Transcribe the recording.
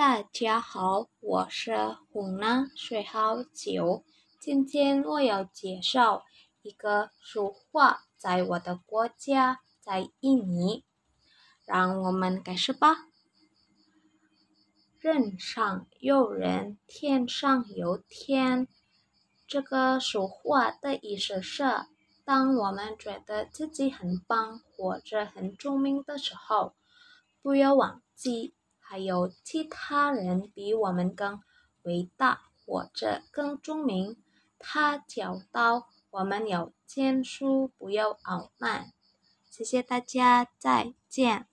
大家好，我是湖南水好九。今天我要介绍一个俗话，在我的国家，在印尼。让我们开始吧。人上有人，天上有天。这个俗话的意思是，当我们觉得自己很棒或者很聪明的时候，不要忘记。还有其他人比我们更伟大或者更聪明，他教导我们要谦虚，不要傲慢。谢谢大家，再见。